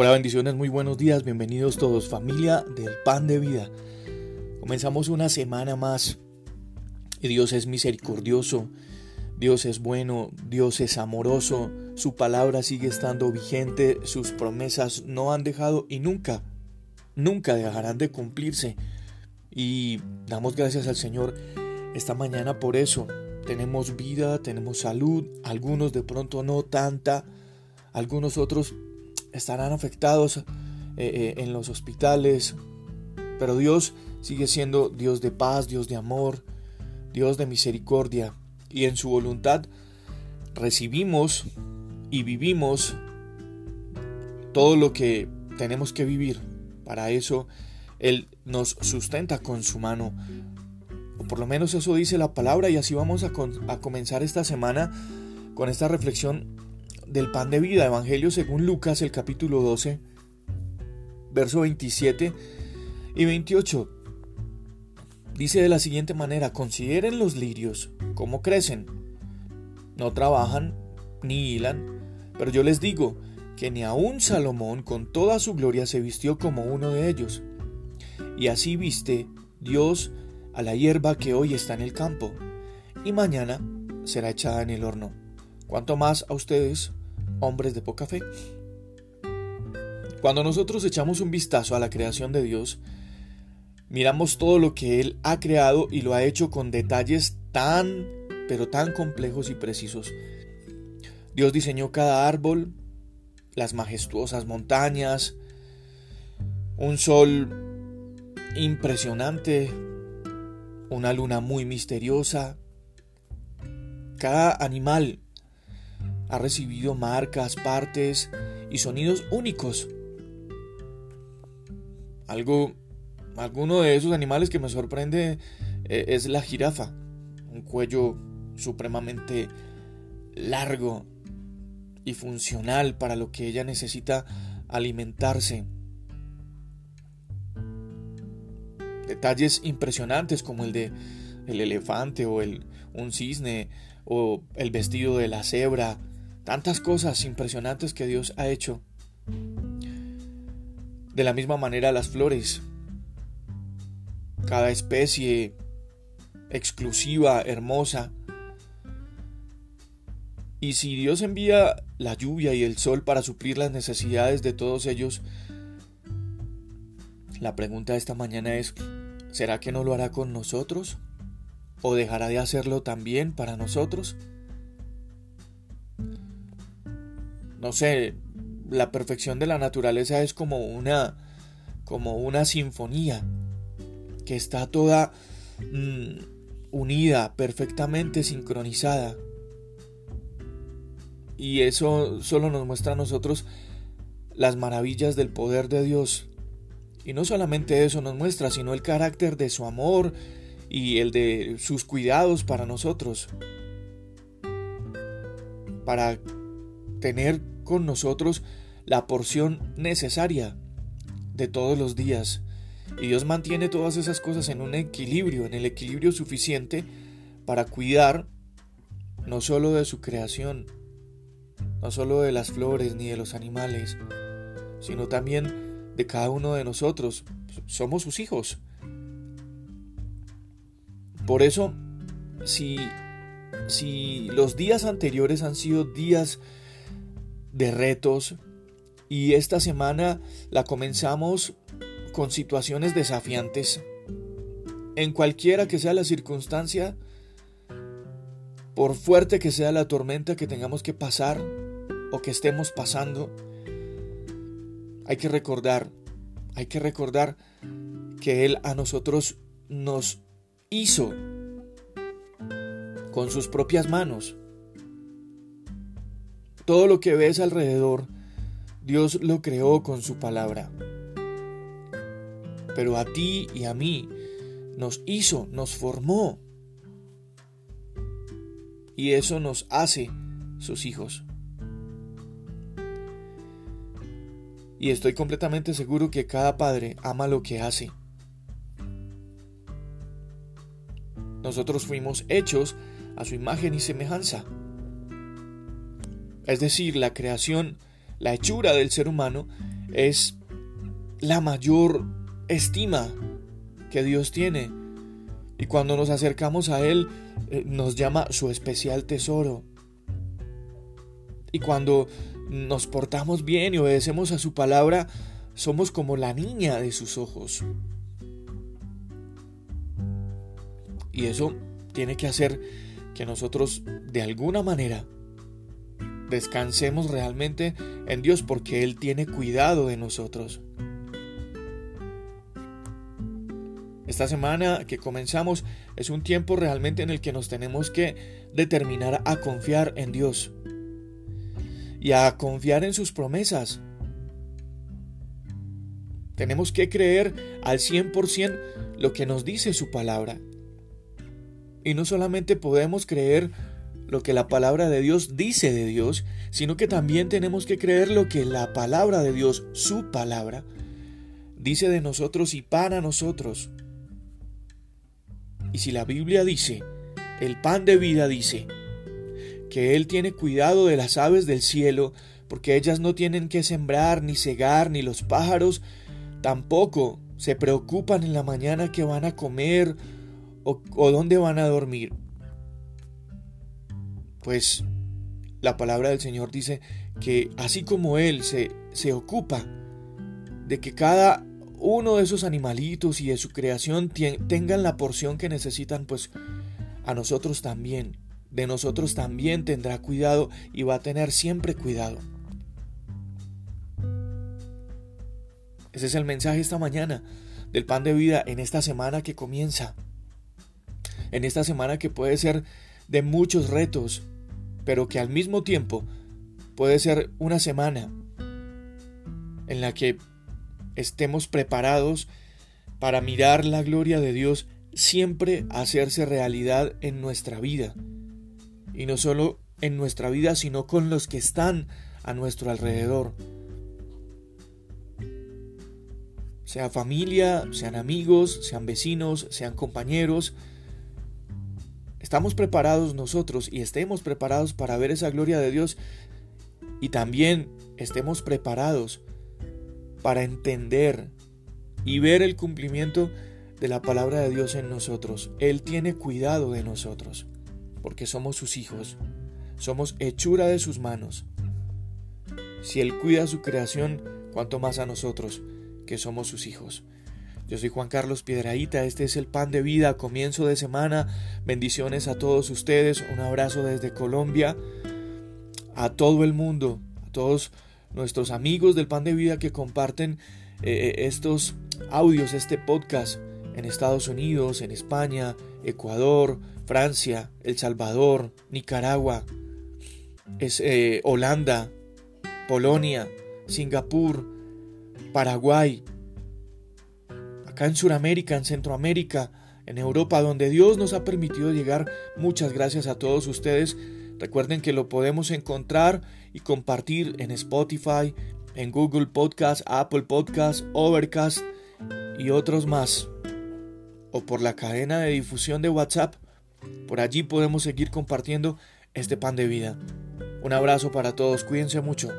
Hola, bendiciones, muy buenos días, bienvenidos todos, familia del pan de vida. Comenzamos una semana más y Dios es misericordioso, Dios es bueno, Dios es amoroso, su palabra sigue estando vigente, sus promesas no han dejado y nunca, nunca dejarán de cumplirse. Y damos gracias al Señor esta mañana por eso. Tenemos vida, tenemos salud, algunos de pronto no tanta, algunos otros estarán afectados eh, eh, en los hospitales, pero Dios sigue siendo Dios de paz, Dios de amor, Dios de misericordia, y en su voluntad recibimos y vivimos todo lo que tenemos que vivir. Para eso Él nos sustenta con su mano. O por lo menos eso dice la palabra y así vamos a, a comenzar esta semana con esta reflexión del pan de vida, Evangelio según Lucas, el capítulo 12, verso 27 y 28. Dice de la siguiente manera, consideren los lirios, cómo crecen. No trabajan ni hilan, pero yo les digo que ni aun Salomón con toda su gloria se vistió como uno de ellos. Y así viste Dios a la hierba que hoy está en el campo, y mañana será echada en el horno. Cuanto más a ustedes, hombres de poca fe. Cuando nosotros echamos un vistazo a la creación de Dios, miramos todo lo que Él ha creado y lo ha hecho con detalles tan, pero tan complejos y precisos. Dios diseñó cada árbol, las majestuosas montañas, un sol impresionante, una luna muy misteriosa, cada animal ha recibido marcas, partes y sonidos únicos. Algo, alguno de esos animales que me sorprende eh, es la jirafa, un cuello supremamente largo y funcional para lo que ella necesita alimentarse. Detalles impresionantes como el de el elefante o el un cisne o el vestido de la cebra tantas cosas impresionantes que Dios ha hecho. De la misma manera las flores, cada especie exclusiva, hermosa. Y si Dios envía la lluvia y el sol para suplir las necesidades de todos ellos, la pregunta de esta mañana es, ¿será que no lo hará con nosotros? ¿O dejará de hacerlo también para nosotros? No sé, la perfección de la naturaleza es como una como una sinfonía que está toda mm, unida, perfectamente sincronizada. Y eso solo nos muestra a nosotros las maravillas del poder de Dios. Y no solamente eso nos muestra, sino el carácter de su amor y el de sus cuidados para nosotros. Para tener con nosotros la porción necesaria de todos los días. Y Dios mantiene todas esas cosas en un equilibrio, en el equilibrio suficiente para cuidar no solo de su creación, no solo de las flores ni de los animales, sino también de cada uno de nosotros. Somos sus hijos. Por eso, si, si los días anteriores han sido días de retos y esta semana la comenzamos con situaciones desafiantes. En cualquiera que sea la circunstancia, por fuerte que sea la tormenta que tengamos que pasar o que estemos pasando, hay que recordar, hay que recordar que Él a nosotros nos hizo con sus propias manos. Todo lo que ves alrededor, Dios lo creó con su palabra. Pero a ti y a mí nos hizo, nos formó. Y eso nos hace sus hijos. Y estoy completamente seguro que cada padre ama lo que hace. Nosotros fuimos hechos a su imagen y semejanza es decir, la creación, la hechura del ser humano, es la mayor estima que Dios tiene. Y cuando nos acercamos a Él, eh, nos llama su especial tesoro. Y cuando nos portamos bien y obedecemos a su palabra, somos como la niña de sus ojos. Y eso tiene que hacer que nosotros de alguna manera descansemos realmente en Dios porque Él tiene cuidado de nosotros. Esta semana que comenzamos es un tiempo realmente en el que nos tenemos que determinar a confiar en Dios y a confiar en sus promesas. Tenemos que creer al 100% lo que nos dice su palabra. Y no solamente podemos creer lo que la palabra de Dios dice de Dios, sino que también tenemos que creer lo que la palabra de Dios, su palabra, dice de nosotros y para nosotros. Y si la Biblia dice, el pan de vida dice, que Él tiene cuidado de las aves del cielo, porque ellas no tienen que sembrar, ni cegar, ni los pájaros tampoco se preocupan en la mañana que van a comer o, o dónde van a dormir. Pues la palabra del Señor dice que así como Él se, se ocupa de que cada uno de esos animalitos y de su creación tengan la porción que necesitan, pues a nosotros también, de nosotros también tendrá cuidado y va a tener siempre cuidado. Ese es el mensaje esta mañana del pan de vida en esta semana que comienza. En esta semana que puede ser de muchos retos, pero que al mismo tiempo puede ser una semana en la que estemos preparados para mirar la gloria de Dios siempre hacerse realidad en nuestra vida. Y no solo en nuestra vida, sino con los que están a nuestro alrededor. Sea familia, sean amigos, sean vecinos, sean compañeros. Estamos preparados nosotros y estemos preparados para ver esa gloria de Dios y también estemos preparados para entender y ver el cumplimiento de la palabra de Dios en nosotros. Él tiene cuidado de nosotros, porque somos sus hijos, somos hechura de sus manos. Si Él cuida su creación, cuanto más a nosotros, que somos sus hijos. Yo soy Juan Carlos Piedraíta, este es el pan de vida, comienzo de semana. Bendiciones a todos ustedes, un abrazo desde Colombia, a todo el mundo, a todos nuestros amigos del pan de vida que comparten eh, eh, estos audios, este podcast en Estados Unidos, en España, Ecuador, Francia, El Salvador, Nicaragua, eh, Holanda, Polonia, Singapur, Paraguay, acá en Sudamérica, en Centroamérica, en Europa, donde Dios nos ha permitido llegar. Muchas gracias a todos ustedes. Recuerden que lo podemos encontrar y compartir en Spotify, en Google Podcast, Apple Podcast, Overcast y otros más. O por la cadena de difusión de WhatsApp. Por allí podemos seguir compartiendo este pan de vida. Un abrazo para todos, cuídense mucho.